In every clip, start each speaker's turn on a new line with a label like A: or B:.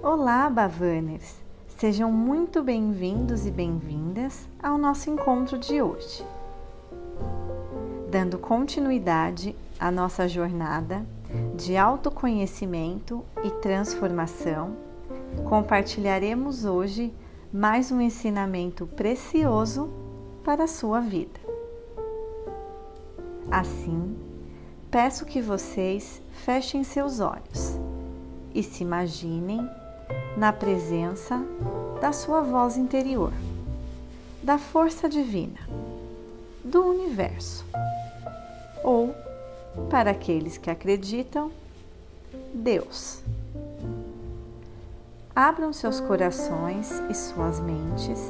A: Olá, Bavaners! Sejam muito bem-vindos e bem-vindas ao nosso encontro de hoje. Dando continuidade à nossa jornada de autoconhecimento e transformação, compartilharemos hoje mais um ensinamento precioso para a sua vida. Assim, peço que vocês fechem seus olhos e se imaginem na presença da sua voz interior, da força divina, do universo, ou, para aqueles que acreditam, Deus. Abram seus corações e suas mentes,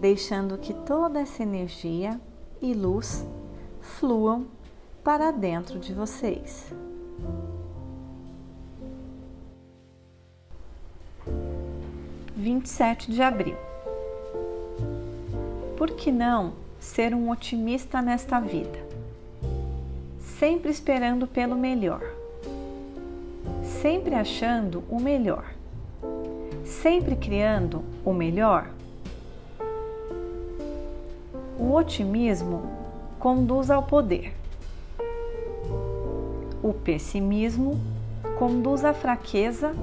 A: deixando que toda essa energia e luz fluam para dentro de vocês. 27 de abril. Por que não ser um otimista nesta vida? Sempre esperando pelo melhor, sempre achando o melhor, sempre criando o melhor. O otimismo conduz ao poder. O pessimismo conduz à fraqueza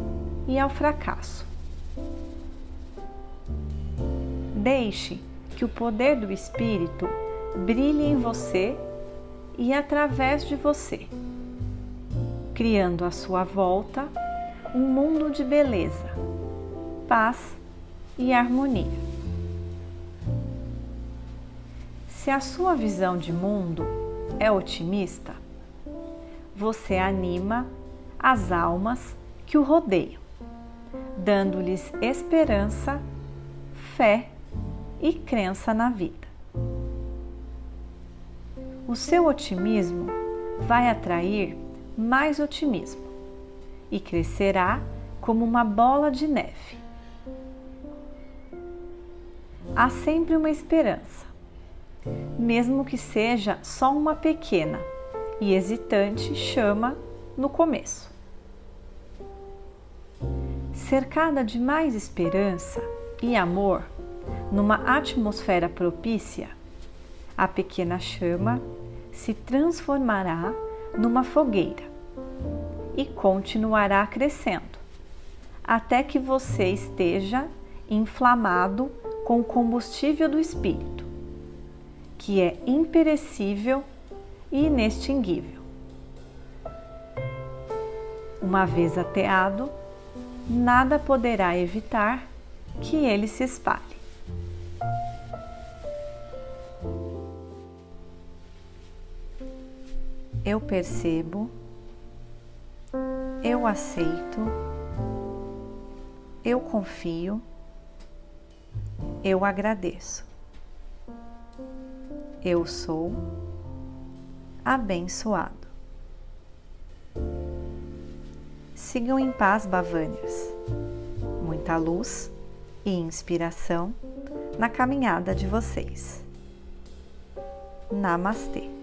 A: e ao fracasso. Deixe que o poder do Espírito brilhe em você e através de você, criando à sua volta um mundo de beleza, paz e harmonia. Se a sua visão de mundo é otimista, você anima as almas que o rodeiam, dando-lhes esperança, fé e crença na vida. O seu otimismo vai atrair mais otimismo e crescerá como uma bola de neve. Há sempre uma esperança, mesmo que seja só uma pequena e hesitante chama no começo. Cercada de mais esperança e amor, numa atmosfera propícia, a pequena chama se transformará numa fogueira e continuará crescendo até que você esteja inflamado com o combustível do espírito, que é imperecível e inextinguível. Uma vez ateado, nada poderá evitar que ele se espalhe. Eu percebo, eu aceito, eu confio, eu agradeço. Eu sou abençoado. Sigam em paz, Bavânios. Muita luz e inspiração na caminhada de vocês. Namastê.